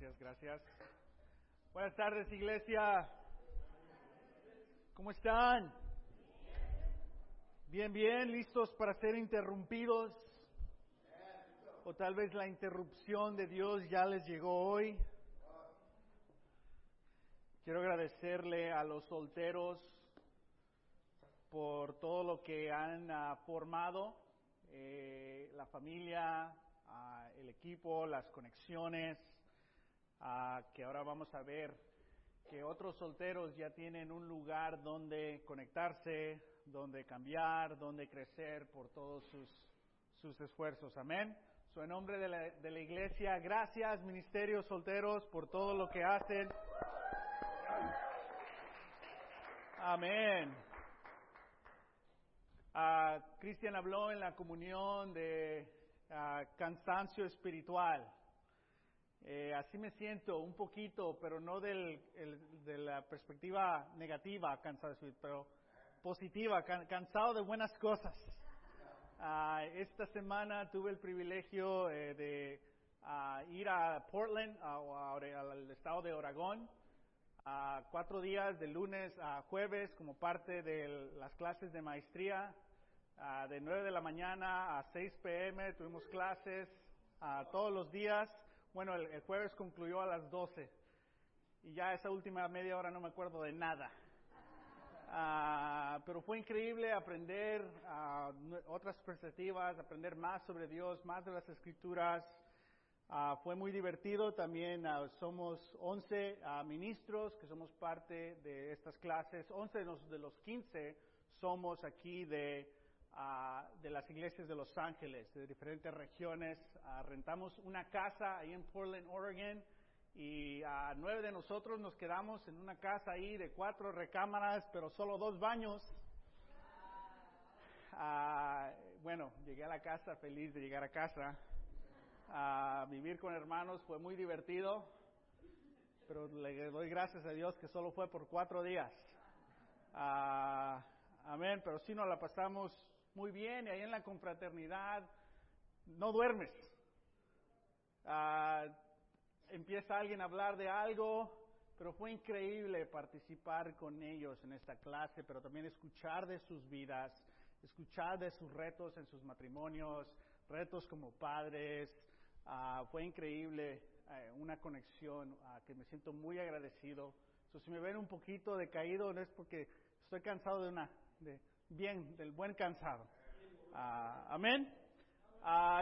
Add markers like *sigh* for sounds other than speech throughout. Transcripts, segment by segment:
Gracias, gracias. Buenas tardes, iglesia. ¿Cómo están? Bien, bien, listos para ser interrumpidos. O tal vez la interrupción de Dios ya les llegó hoy. Quiero agradecerle a los solteros por todo lo que han uh, formado, eh, la familia, uh, el equipo, las conexiones, uh, que ahora vamos a ver que otros solteros ya tienen un lugar donde conectarse, donde cambiar, donde crecer por todos sus, sus esfuerzos. Amén. So, en nombre de la, de la iglesia, gracias, ministerios solteros, por todo lo que hacen. Amén. Uh, Cristian habló en la comunión de cansancio espiritual. Eh, así me siento un poquito, pero no del, el, de la perspectiva negativa, cansado, pero positiva, can, cansado de buenas cosas. Uh, esta semana tuve el privilegio eh, de ir a Portland, al estado de Oregón, a cuatro días de lunes a jueves como parte de las clases de maestría. Uh, de 9 de la mañana a 6 pm tuvimos clases uh, todos los días. Bueno, el, jueves concluyó a las 12 y ya esa última media hora no me acuerdo de nada. Uh, pero fue increíble aprender otras perspectivas, aprender más sobre Dios, más de las escrituras. Uh, fue muy divertido también. Uh, somos 11 uh, ministros que somos parte de estas clases. 11 de los, de los 15 somos aquí de, de las iglesias de Los Ángeles, de diferentes regiones. rentamos una casa ahí en Portland, Oregon. Y a nueve de nosotros nos quedamos en una casa ahí de cuatro recámaras, pero solo dos baños. bueno, llegué a la casa feliz de llegar a casa a vivir con hermanos fue muy divertido, pero le doy gracias a Dios que solo fue por cuatro días. Uh, amén, pero sí nos la pasamos muy bien y ahí en la confraternidad no duermes. Uh, empieza alguien a hablar de algo, pero fue increíble participar con ellos en esta clase, pero también escuchar de sus vidas, escuchar de sus retos en sus matrimonios, retos como padres, Uh, fue increíble, uh, una conexión uh, que me siento muy agradecido. So, si me ven un poquito decaído, no es porque estoy cansado de una, de, bien, del buen cansado. amén.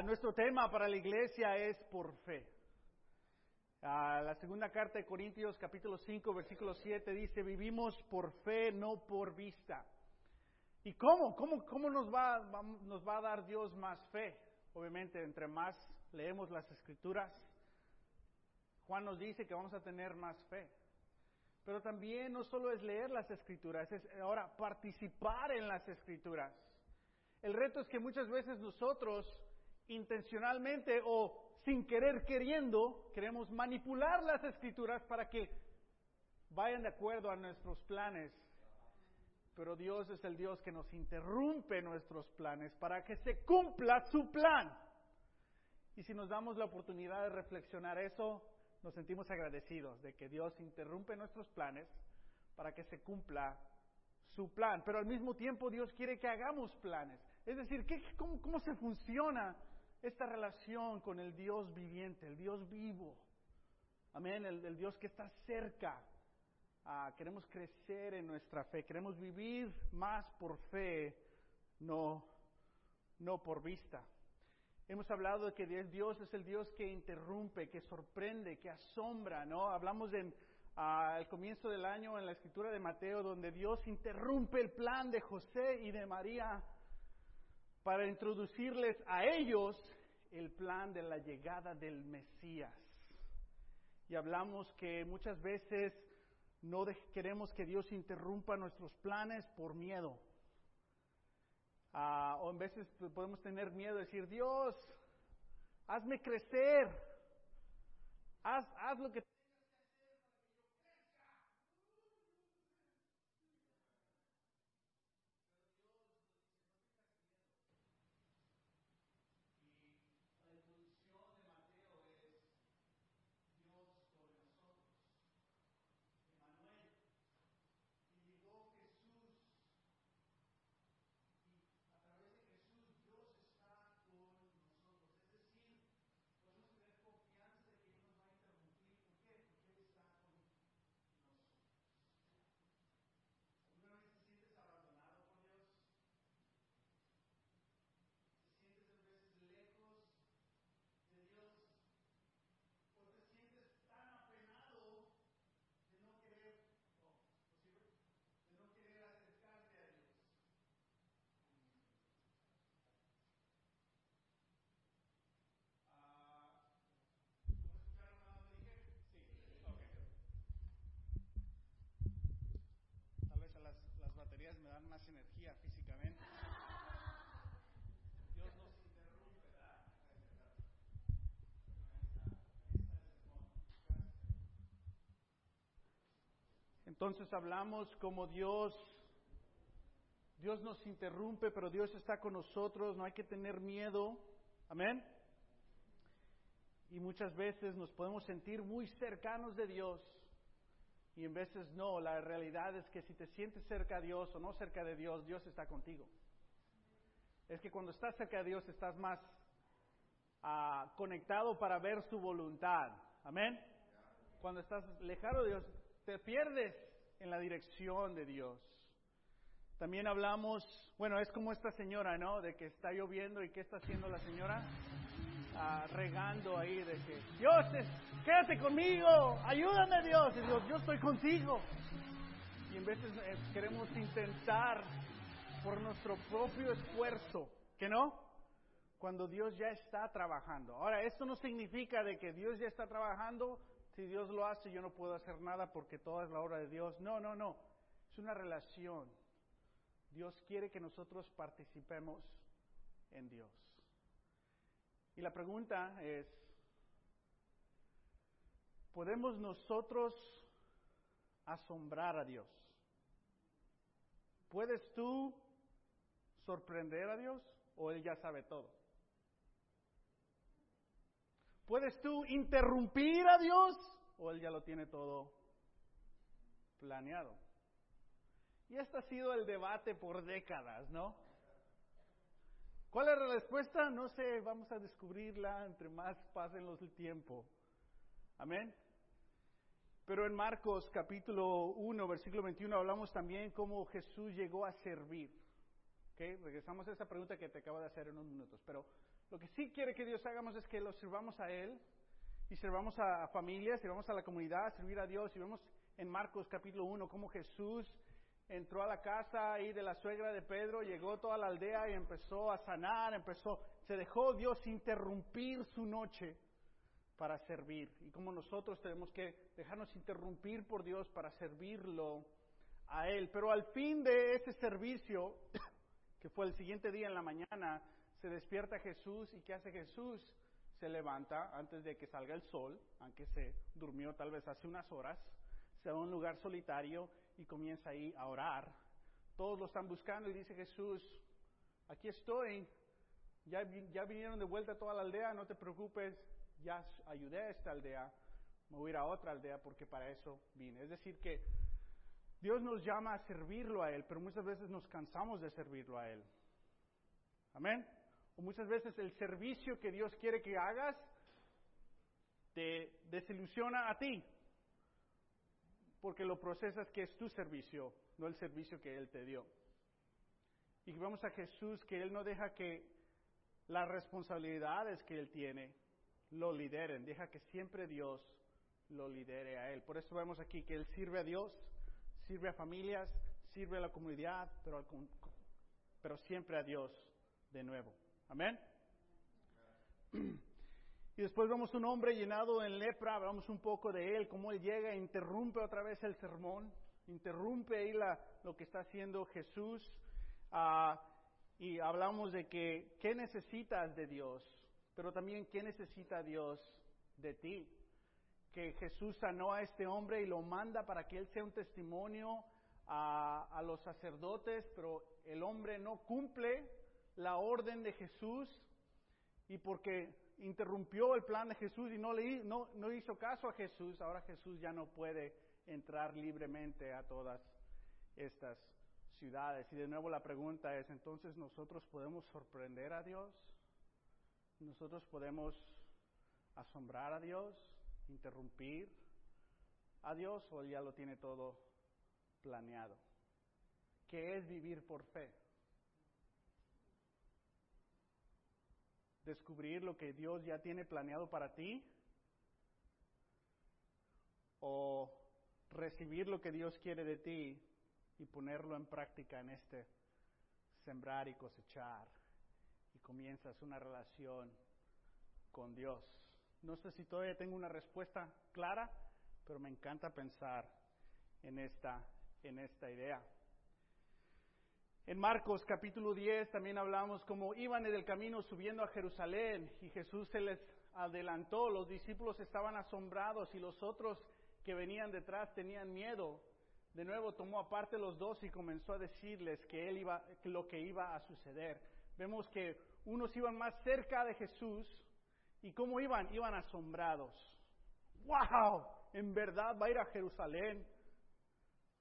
nuestro tema para la iglesia es por fe. la segunda carta de Corintios, capítulo 5, versículo 7, dice, vivimos por fe, no por vista. ¿Y cómo? ¿Cómo, cómo nos, va, nos va a dar Dios más fe? Obviamente, entre más leemos las escrituras, Juan nos dice que vamos a tener más fe. Pero también no solo es leer las escrituras, es ahora participar en las escrituras. El reto es que muchas veces nosotros intencionalmente o sin querer queriendo queremos manipular las escrituras para que vayan de acuerdo a nuestros planes. Pero Dios es el Dios que nos interrumpe nuestros planes para que se cumpla su plan. Y si nos damos la oportunidad de reflexionar eso, nos sentimos agradecidos de que Dios interrumpe nuestros planes para que se cumpla su plan. Pero al mismo tiempo Dios quiere que hagamos planes. Es decir, ¿qué, cómo, cómo, se funciona esta relación con el Dios viviente, el Dios vivo? Amén, el, Dios que está cerca. Ah, queremos crecer en nuestra fe, queremos vivir más por fe, no, no por vista. Hemos hablado de que Dios es el Dios que interrumpe, que sorprende, que asombra, ¿no? Hablamos en, al comienzo del año en la escritura de Mateo, donde Dios interrumpe el plan de José y de María para introducirles a ellos el plan de la llegada del Mesías. Y hablamos que muchas veces no queremos que Dios interrumpa nuestros planes por miedo. Uh, o en veces podemos tener miedo de decir, Dios, hazme crecer, haz, haz lo que dan más energía físicamente. Dios nos interrumpe, ¿verdad? Entonces hablamos como Dios, Dios nos interrumpe, pero Dios está con nosotros, no hay que tener miedo. Amén. Y muchas veces nos podemos sentir muy cercanos de Dios y en veces no. La realidad es que si te sientes cerca de Dios o no cerca de Dios, Dios está contigo. Es que cuando estás cerca de Dios estás más ah, conectado para ver su voluntad. Amén. Cuando estás lejano de Dios, te pierdes en la dirección de Dios. También hablamos, bueno, es como esta señora, ¿no? De que está lloviendo y ¿qué está haciendo la señora? Ah, regando ahí de que, Dios, quédate conmigo, ayúdame Dios. Y Dios, yo estoy contigo. Y en veces eh, queremos intentar por nuestro propio esfuerzo, ¿que no? Cuando Dios ya está trabajando. Ahora, esto no significa de que Dios ya está trabajando, si Dios lo hace yo no puedo hacer nada porque toda es la obra de Dios. No, no, no. Es una relación. Dios quiere que nosotros participemos en Dios. Y la pregunta es, ¿podemos nosotros asombrar a Dios? ¿Puedes tú sorprender a Dios o Él ya sabe todo? ¿Puedes tú interrumpir a Dios o Él ya lo tiene todo planeado? Y este ha sido el debate por décadas, ¿no? ¿Cuál es la respuesta? No sé, vamos a descubrirla entre más pasen los tiempo. Amén. Pero en Marcos capítulo 1, versículo 21, hablamos también cómo Jesús llegó a servir. ¿Okay? Regresamos a esa pregunta que te acabo de hacer en unos minutos. Pero lo que sí quiere que Dios hagamos es que lo sirvamos a Él y sirvamos a familias, sirvamos a la comunidad, servir a Dios. Y vemos en Marcos capítulo 1 cómo Jesús entró a la casa ahí de la suegra de Pedro, llegó toda la aldea y empezó a sanar, empezó, se dejó Dios interrumpir su noche para servir. Y como nosotros tenemos que dejarnos interrumpir por Dios para servirlo a Él. Pero al fin de ese servicio, *coughs* que fue el siguiente día en la mañana, se despierta Jesús y ¿qué hace Jesús? Se levanta antes de que salga el sol, aunque se durmió tal vez hace unas horas, se va a un lugar solitario y comienza ahí a orar. Todos lo están buscando y dice Jesús, aquí estoy, ya, ya vinieron de vuelta a toda la aldea, no te preocupes, ya ayudé a esta aldea, me voy a ir a otra aldea porque para eso vine. Es decir, que Dios nos llama a servirlo a Él, pero muchas veces nos cansamos de servirlo a Él. Amén. O muchas veces el servicio que Dios quiere que hagas te desilusiona a ti, porque lo procesas que es tu servicio, no el servicio que Él te dio. Y vemos a Jesús que Él no deja que las responsabilidades que Él tiene lo lideren, deja que siempre Dios lo lidere a Él. Por eso vemos aquí que Él sirve a Dios, sirve a familias, sirve a la comunidad, pero, pero siempre a Dios de nuevo. Amén. *clears throat* Y después vemos un hombre llenado en lepra, hablamos un poco de él, cómo él llega e interrumpe otra vez el sermón, interrumpe ahí la, lo que está haciendo Jesús. Ah, y hablamos de que, ¿qué necesitas de Dios? Pero también, ¿qué necesita Dios de ti? Que Jesús sanó a este hombre y lo manda para que él sea un testimonio a, a los sacerdotes, pero el hombre no cumple la orden de Jesús y porque interrumpió el plan de Jesús y no, le, no, no hizo caso a Jesús, ahora Jesús ya no puede entrar libremente a todas estas ciudades. Y de nuevo la pregunta es, entonces nosotros podemos sorprender a Dios, nosotros podemos asombrar a Dios, interrumpir a Dios o ya lo tiene todo planeado. ¿Qué es vivir por fe? Descubrir lo que Dios ya tiene planeado para ti o recibir lo que Dios quiere de ti y ponerlo en práctica en este sembrar y cosechar y comienzas una relación con Dios. No sé si todavía tengo una respuesta clara, pero me encanta pensar en esta, en esta idea. En Marcos capítulo 10 también hablamos como iban en el camino subiendo a Jerusalén y Jesús se les adelantó, los discípulos estaban asombrados y los otros que venían detrás tenían miedo. De nuevo tomó aparte los dos y comenzó a decirles que él iba, lo que iba a suceder. Vemos que unos iban más cerca de Jesús y cómo iban, iban asombrados. ¡Wow! En verdad va a ir a Jerusalén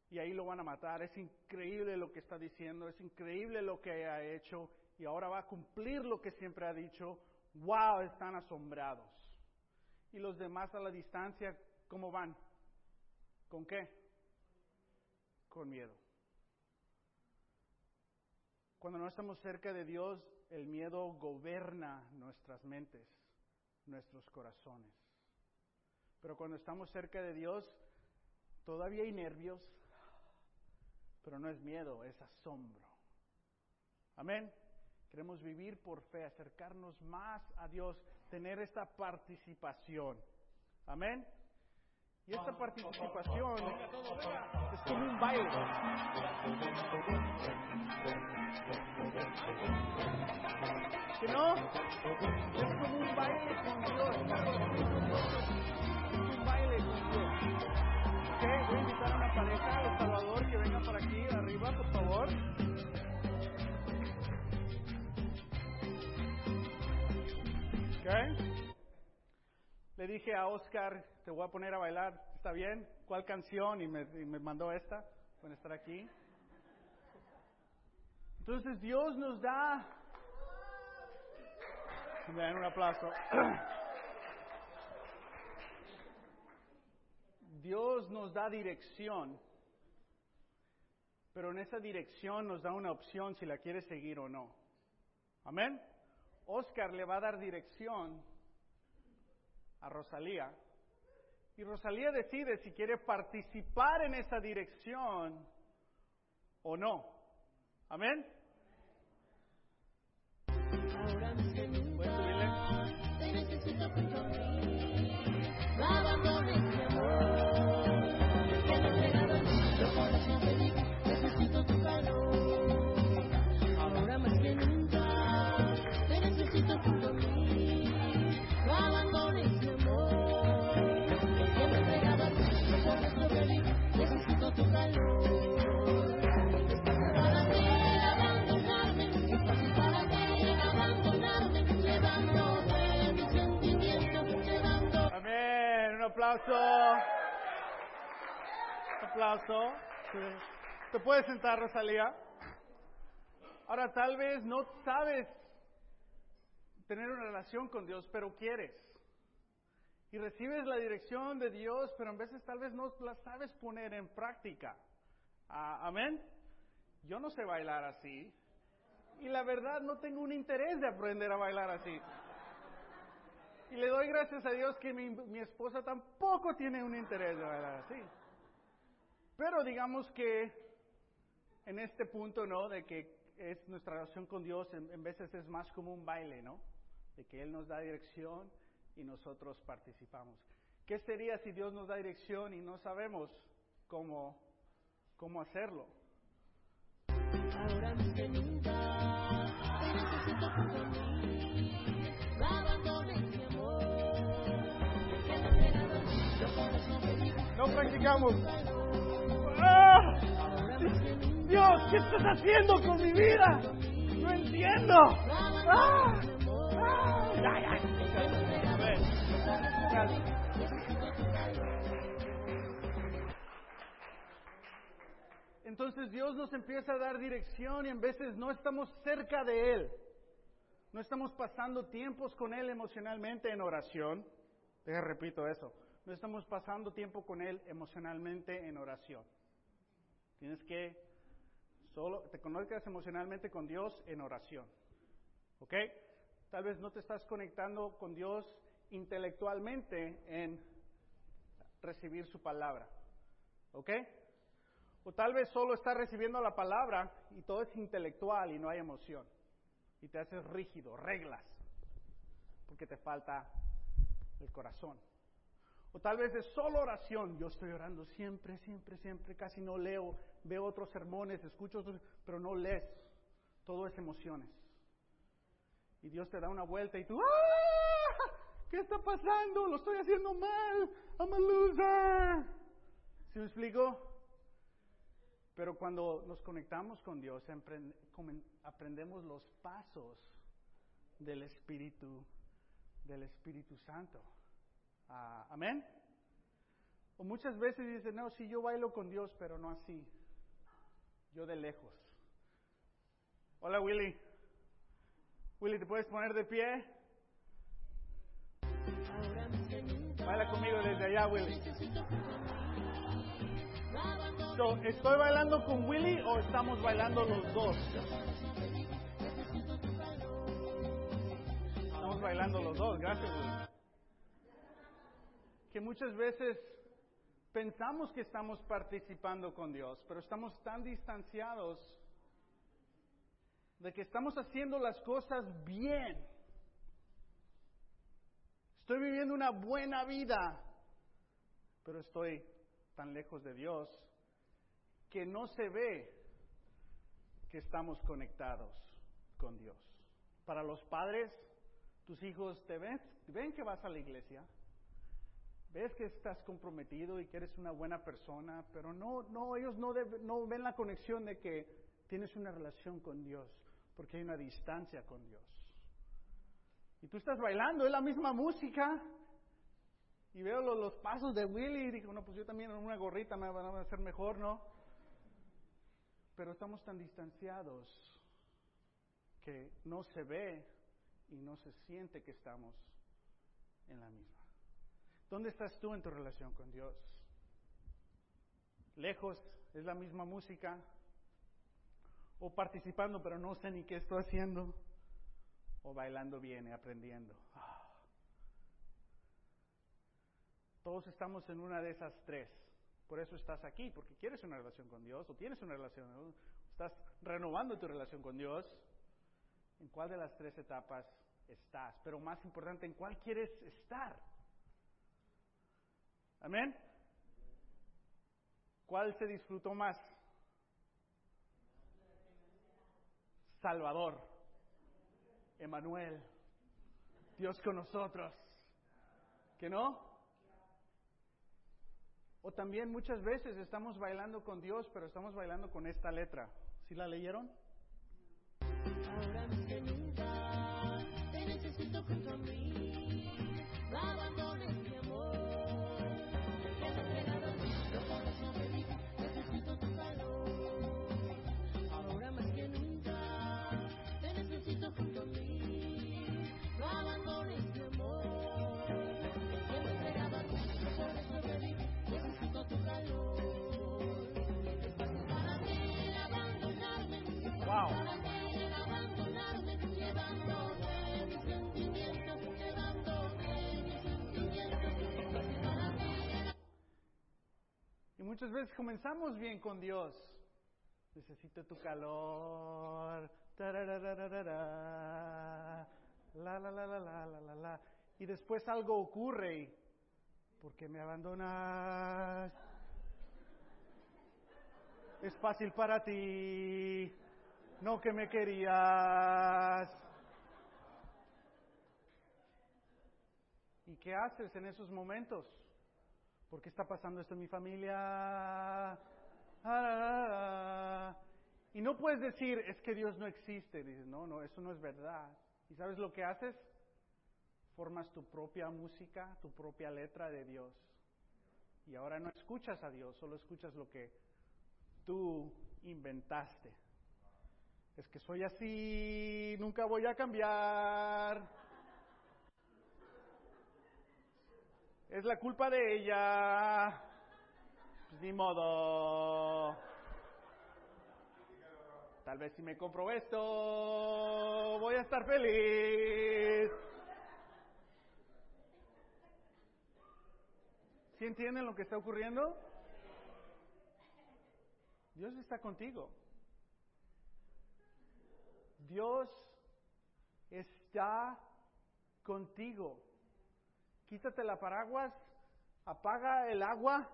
y ahí lo van a matar. Es increíble lo que está diciendo, es increíble lo que ha hecho y ahora va a cumplir lo que siempre ha dicho. ¡Wow! Están asombrados. Y los demás a la distancia, ¿cómo van? ¿Con qué? Con miedo. Cuando no estamos cerca de Dios, el miedo gobierna nuestras mentes, nuestros corazones. Pero cuando estamos cerca de Dios, todavía hay nervios, pero no es miedo, es asombro. Amén. Queremos vivir por fe, acercarnos más a Dios, tener esta participación. Amén. Y esta participación es como un baile. ¿Que no? Es como un baile con Dios. Es un baile con Dios. Voy a invitar a una pareja de Salvador que venga por aquí arriba, por favor. Le dije a Oscar, te voy a poner a bailar, ¿está bien? ¿Cuál canción? Y me, y me mandó esta, pueden estar aquí. Entonces Dios nos da... Me un aplauso. *clears throat* Dios nos da dirección, pero en esa dirección nos da una opción si la quiere seguir o no. Amén. Oscar le va a dar dirección a Rosalía y Rosalía decide si quiere participar en esa dirección o no. Amén. Ahora. Aplauso. ¿Te puedes sentar, Rosalía? Ahora, tal vez no sabes tener una relación con Dios, pero quieres. Y recibes la dirección de Dios, pero a veces tal vez no la sabes poner en práctica. Ah, amén. Yo no sé bailar así. Y la verdad no tengo un interés de aprender a bailar así. Y le doy gracias a Dios que mi, mi esposa tampoco tiene un interés de bailar así. Pero digamos que en este punto, ¿no? De que es nuestra relación con Dios, en, veces es más como un baile, ¿no? De que Él nos da dirección y nosotros participamos. ¿Qué sería si Dios nos da dirección y no sabemos cómo, cómo hacerlo? Ahora No practicamos. ¡Ah! Dios, ¿qué estás haciendo con mi vida? No entiendo. ¡Ah! ¡Ah! Entonces Dios nos empieza a dar dirección y en veces no estamos cerca de Él. No estamos pasando tiempos con Él emocionalmente en oración. Deja, repito eso no estamos pasando tiempo con Él emocionalmente en oración. Tienes que solo te conectas emocionalmente con Dios en oración. ¿Ok? Tal vez no te estás conectando con Dios intelectualmente en recibir su palabra. ¿Ok? O tal vez solo estás recibiendo la palabra y todo es intelectual y no hay emoción. Y te haces rígido, reglas, porque te falta el corazón. O tal vez es solo oración. Yo estoy orando siempre, siempre, siempre. Casi no leo. Veo otros sermones, escucho otros, pero no lees. Todo es emociones. Y Dios te da una vuelta y tú, ¡ah! ¿Qué está pasando? Lo estoy haciendo mal. I'm a loser. ¿Sí me explico? Pero cuando nos conectamos con Dios, aprendemos los pasos del Espíritu, del Espíritu Santo. Ah, amén. O muchas veces dicen, no, si yo bailo con Dios, pero no así. Yo de lejos. Hola Willy. Willy, ¿te puedes poner de pie? Baila conmigo desde allá, Willy. ¿Estoy bailando con Willy o estamos bailando los dos? Estamos bailando los dos, gracias Willy que muchas veces pensamos que estamos participando con Dios, pero estamos tan distanciados de que estamos haciendo las cosas bien. Estoy viviendo una buena vida, pero estoy tan lejos de Dios que no se ve que estamos conectados con Dios. Para los padres, tus hijos te ven, ven que vas a la iglesia, ves que estás comprometido y que eres una buena persona, pero no, no, ellos no, no ven la conexión de que tienes una relación con Dios, porque hay una distancia con Dios. Y tú estás bailando, es la misma música, y veo los, pasos de Willy y digo, no, pues yo también en una gorrita me van a hacer mejor, ¿no? Pero estamos tan distanciados que no se ve y no se siente que estamos en la misma. ¿Dónde estás tú en tu relación con Dios? ¿Lejos? ¿Es la misma música? ¿O participando pero no sé ni qué estoy haciendo? ¿O bailando bien aprendiendo? Ah. Todos estamos en una de esas tres. Por eso estás aquí, porque quieres una relación con Dios o tienes una relación, estás renovando tu relación con Dios. ¿En cuál de las tres etapas estás? Pero más importante, ¿en cuál quieres estar? Amén. ¿Cuál se disfrutó más? Salvador, Emanuel, Dios con nosotros. ¿Que no? O también muchas veces estamos bailando con Dios, pero estamos bailando con esta letra. ¿Sí la leyeron? Te necesito junto a mí. Muchas veces comenzamos bien con Dios. Necesito tu calor. La, la, la, la, la, la, la. Y después algo ocurre y, porque me abandonas? Es fácil para ti, no que me querías. ¿Y qué haces en esos momentos? ¿Por qué está pasando esto en mi familia? Y no puedes decir, es que Dios no existe. Dices, no, no, eso no es verdad. ¿Y sabes lo que haces? Formas tu propia música, tu propia letra de Dios. Y ahora no escuchas a Dios, solo escuchas lo que tú inventaste. Es que soy así, nunca voy a cambiar. es la culpa de ella. Pues ni modo. Tal vez si me compro esto, voy a estar feliz. ¿Sí entienden lo que está ocurriendo? Dios está contigo. Dios está contigo. Quítate la paraguas, Apaga el agua,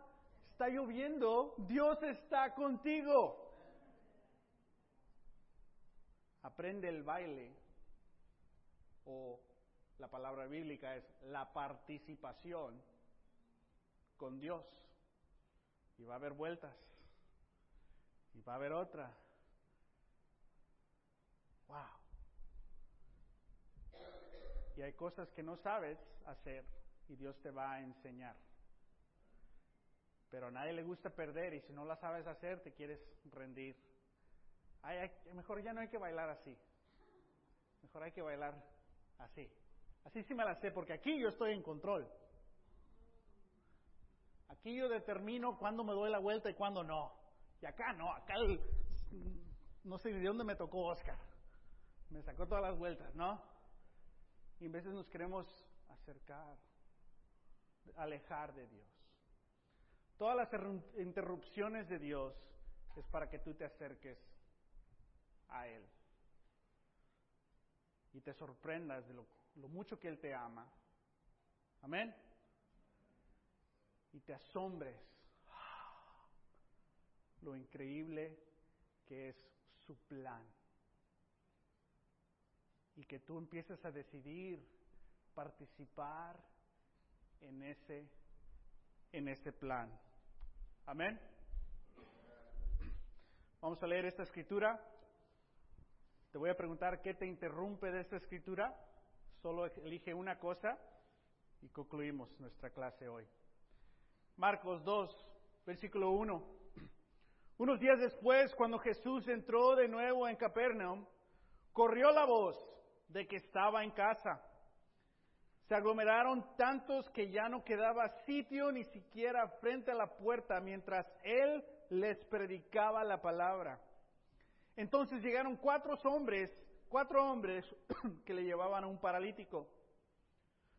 está lloviendo, Dios está contigo. Aprende el baile o la palabra bíblica es la participación con Dios. Y va a haber vueltas. Y va a haber otra. Wow. Y hay cosas que no sabes hacer y Dios te va a enseñar. Pero a nadie le gusta perder y si no la sabes hacer te quieres rendir. mejor ya no hay que bailar así. Mejor hay que bailar así. Así sí me la sé porque aquí yo estoy en control. Aquí yo determino cuándo me doy la vuelta y cuándo no. Y acá no, acá no sé de dónde me tocó Oscar. Me sacó todas las vueltas, ¿no? Y a veces nos queremos acercar, alejar de Dios. Todas las interrupciones de Dios es para que tú te acerques a Él y te sorprendas de lo mucho que Él te ama. Amén. Y te asombres lo increíble que es su plan. Y que tú empieces a decidir participar en ese, en ese plan. Amén. Vamos a leer esta escritura. Te voy a preguntar qué te interrumpe de esta escritura. Solo elige una cosa y concluimos nuestra clase hoy. Marcos 2, versículo 1. Unos días después, cuando Jesús entró de nuevo en Capernaum, corrió la voz de que estaba en casa. Se aglomeraron tantos que ya no quedaba sitio ni siquiera frente a la puerta mientras él les predicaba la palabra. Entonces llegaron cuatro hombres, cuatro hombres *clears throat* que le llevaban a un paralítico.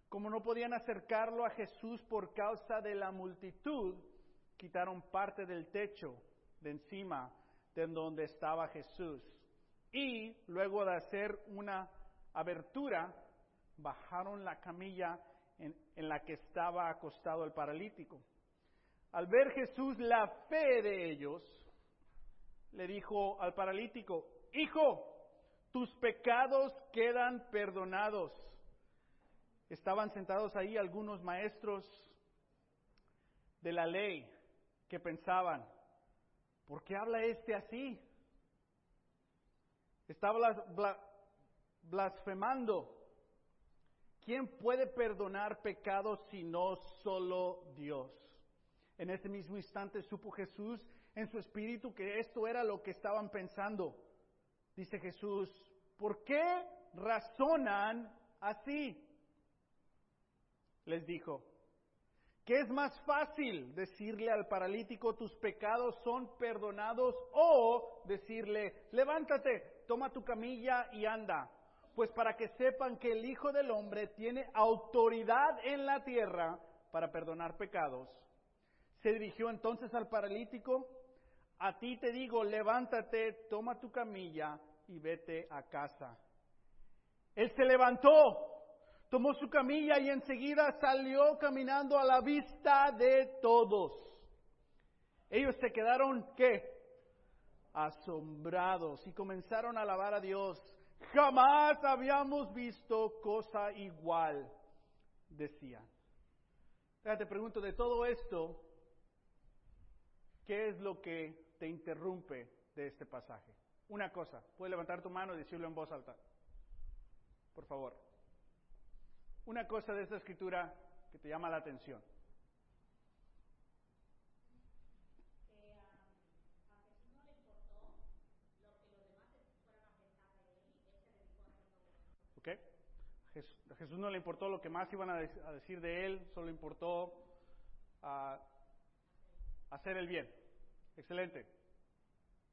Como no podían acercarlo a Jesús por causa de la multitud, quitaron parte del techo de encima de donde estaba Jesús. Y luego de hacer una abertura, bajaron la camilla en, en, la que estaba acostado el paralítico. Al ver Jesús la fe de ellos, le dijo al paralítico, Hijo, tus pecados quedan perdonados. Estaban sentados ahí algunos maestros de la ley que pensaban, ¿Por qué habla este así? Está blasfemando. ¿Quién puede perdonar pecados si no solo Dios? En ese mismo instante supo Jesús en su espíritu que esto era lo que estaban pensando. Dice Jesús, ¿por qué razonan así? Les dijo, ¿Qué es más fácil decirle al paralítico tus pecados son perdonados o decirle, levántate, toma tu camilla y anda? Pues para que sepan que el Hijo del Hombre tiene autoridad en la tierra para perdonar pecados. Se dirigió entonces al paralítico, a ti te digo, levántate, toma tu camilla y vete a casa. Él se levantó tomó su camilla y enseguida salió caminando a la vista de todos. Ellos se quedaron, ¿qué? Asombrados y comenzaron a alabar a Dios. Jamás habíamos visto cosa igual, decían. te pregunto, de todo esto, ¿qué es lo que te interrumpe de este pasaje? Una cosa, puedes levantar tu mano y decirlo en voz alta. Por favor una cosa de esta escritura que te llama la atención. ¿Ok? A Jesús no le importó lo que más iban a decir de él, solo le importó uh, hacer el bien. Excelente.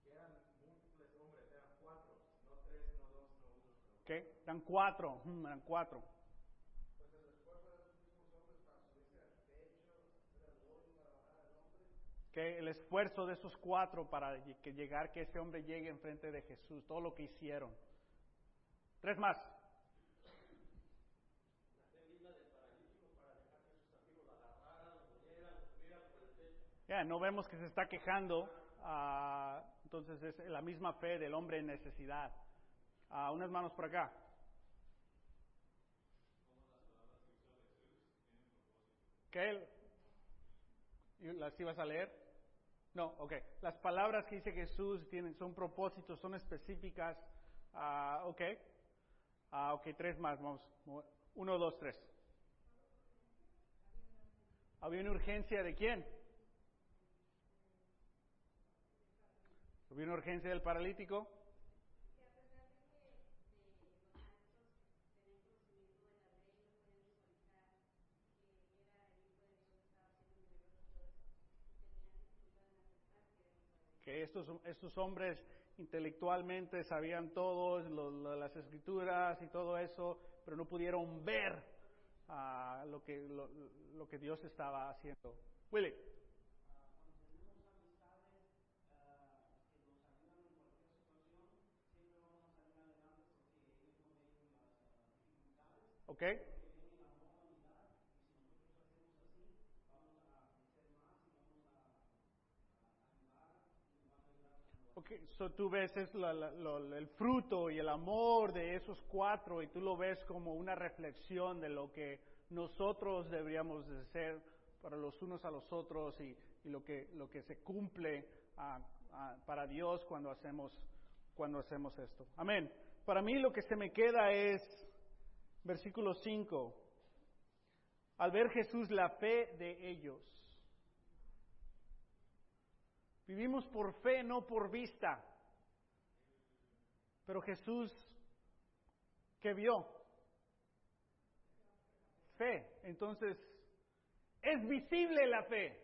Eran múltiples hombres, eran cuatro, no tres, no dos, no uno. ¿Ok? Eran cuatro, mm, eran cuatro. Que el esfuerzo de esos cuatro para que llegar, que ese hombre llegue enfrente de Jesús, todo lo que hicieron. Tres más. Ya, no vemos que se está quejando, ah, entonces es la misma fe del hombre en necesidad. Ah, unas manos por acá. ¿Qué? ¿Las ibas a leer? No, ok. Las palabras que dice Jesús tienen, son propósitos, son específicas. Ah, ok. Ah, ok, tres más. Vamos. Uno, dos, tres. ¿Había una urgencia de quién? ¿Había una urgencia del paralítico? Que estos, estos hombres intelectualmente sabían todo, las escrituras y todo eso, pero no pudieron ver uh, lo, que, lo, lo, que Dios estaba haciendo. Willy. Okay. So tú ves es el fruto y el amor de esos cuatro y tú lo ves como una reflexión de lo que nosotros deberíamos de ser para los unos a los otros y, lo, que, lo que se cumple para Dios cuando hacemos, cuando hacemos esto. Amén. Para mí lo que se me queda es versículo 5. Al ver Jesús la fe de ellos. Vivimos por fe, no por vista. Pero Jesús, ¿qué vio? Fe. Entonces, es visible la fe.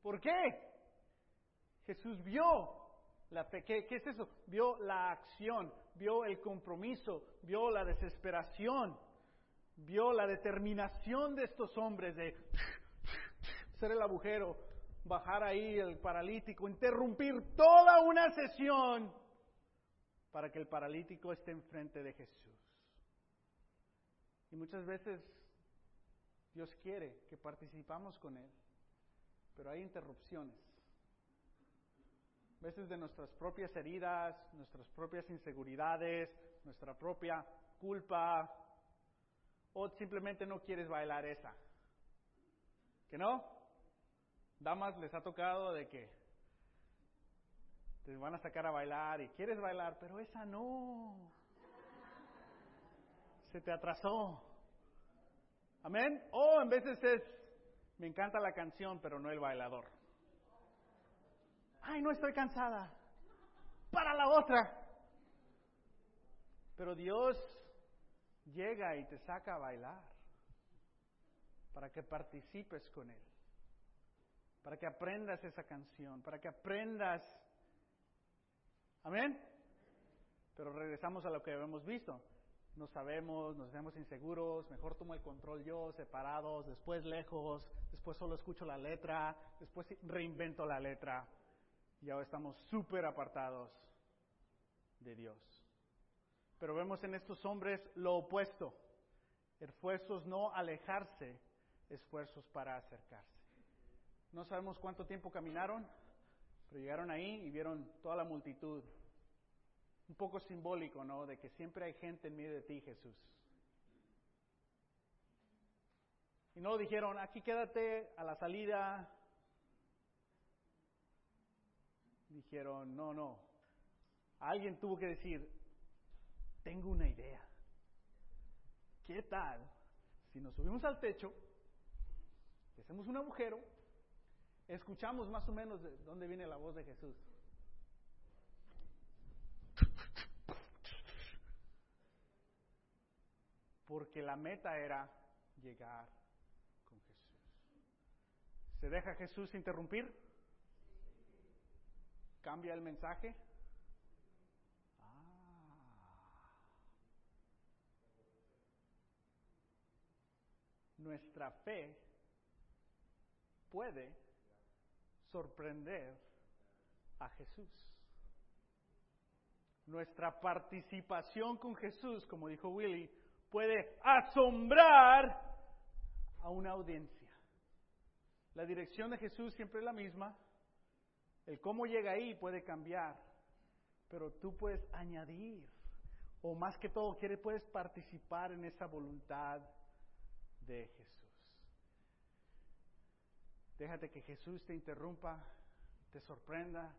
¿Por qué? Jesús vio la fe. ¿Qué, ¿Qué, es eso? Vio la acción, vio el compromiso, vio la desesperación, vio la determinación de estos hombres de ser el agujero, bajar ahí el paralítico, interrumpir toda una sesión para que el paralítico esté enfrente de Jesús. Y muchas veces Dios quiere que participamos con Él, pero hay interrupciones. Veces de nuestras propias heridas, nuestras propias inseguridades, nuestra propia culpa, o simplemente no quieres bailar esa. ¿Que no? Damas, les ha tocado de que te van a sacar a bailar y quieres bailar, pero esa no. Se te atrasó. Amén. O en veces es, me encanta la canción, pero no el bailador. Ay, no estoy cansada. Para la otra. Pero Dios llega y te saca a bailar para que participes con Él para que aprendas esa canción, para que aprendas. Amén. Pero regresamos a lo que habíamos visto. No sabemos, nos vemos inseguros, mejor tomo el control yo, separados, después lejos, después solo escucho la letra, después reinvento la letra y ahora estamos súper apartados de Dios. Pero vemos en estos hombres lo opuesto, esfuerzos no alejarse, esfuerzos para acercarse. No sabemos cuánto tiempo caminaron, pero llegaron ahí y vieron toda la multitud. Un poco simbólico, ¿no? De que siempre hay gente en medio de ti, Jesús. Y no dijeron, aquí quédate a la salida. Dijeron, no, no. Alguien tuvo que decir, tengo una idea. ¿Qué tal si nos subimos al techo, hacemos un agujero escuchamos más o menos de dónde viene la voz de Jesús. Porque la meta era llegar con Jesús. ¿Se deja Jesús interrumpir? ¿Cambia el mensaje? Ah. Nuestra fe puede sorprender a Jesús. Nuestra participación con Jesús, como dijo Willy, puede asombrar a una audiencia. La dirección de Jesús siempre es la misma. El cómo llega ahí puede cambiar, pero tú puedes añadir, o más que todo, puedes participar en esa voluntad de Jesús. Déjate que Jesús te interrumpa, te sorprenda,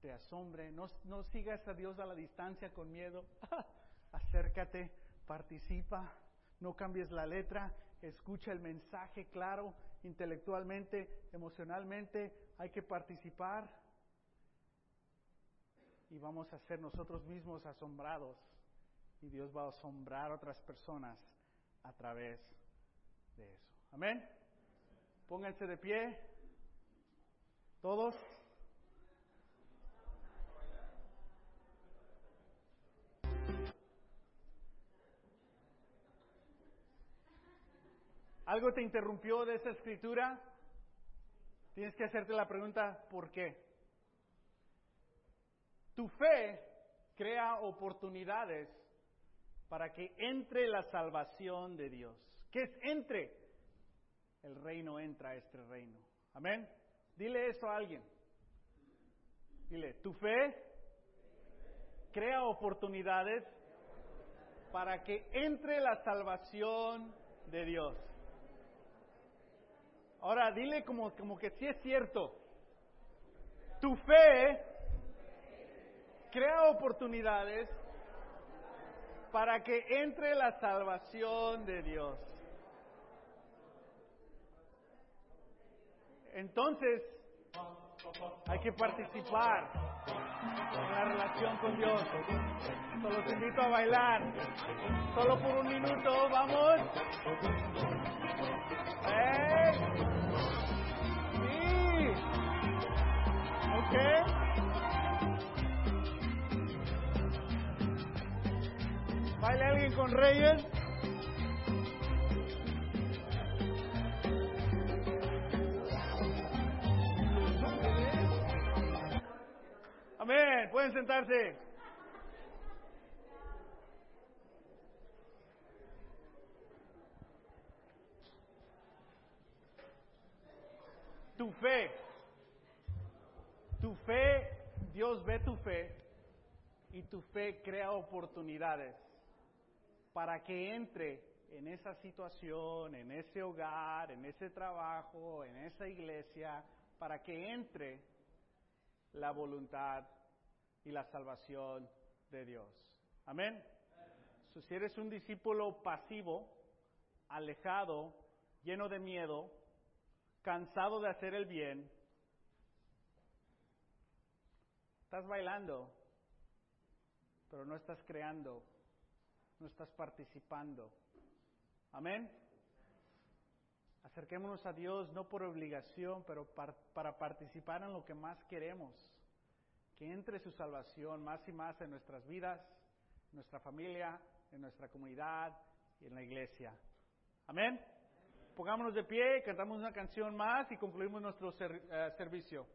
te asombre. No, sigas a Dios a la distancia con miedo. *laughs* Acércate, participa, no cambies la letra, escucha el mensaje claro, intelectualmente, emocionalmente, hay que participar y vamos a ser nosotros mismos asombrados y Dios va a asombrar a otras personas a través de eso. Amén. Pónganse de pie. Todos. ¿Algo te interrumpió de esa escritura? Tienes que hacerte la pregunta, ¿por qué? Tu fe crea oportunidades para que entre la salvación de Dios. ¿Qué es entre? El reino entra a este reino. Amén. Dile eso a alguien. Dile, tu fe crea oportunidades para que entre la salvación de Dios. Ahora, dile como, como que sí es cierto. Tu fe crea oportunidades para que entre la salvación de Dios. Entonces, hay que participar en la relación con Dios. Solo te invito a bailar. Solo por un minuto, vamos. ¡Eh! Sí. ¿Ok? ¿Baila alguien con Reyes? Amén. Pueden sentarse. Tu fe. Tu fe, Dios ve tu fe y tu fe crea oportunidades para que entre en esa situación, en ese hogar, en ese trabajo, en esa iglesia, para que entre la voluntad y la salvación de Dios. Amén. si eres un discípulo pasivo, alejado, lleno de miedo, cansado de hacer el bien, estás bailando, pero no estás creando, no estás participando. Amén. Acerquémonos a Dios no por obligación, pero para participar en lo que más queremos. Que entre su salvación más y más en nuestras vidas, en nuestra familia, en nuestra comunidad y en la iglesia. Amén. Pongámonos de pie, cantamos una canción más y concluimos nuestro eh, servicio.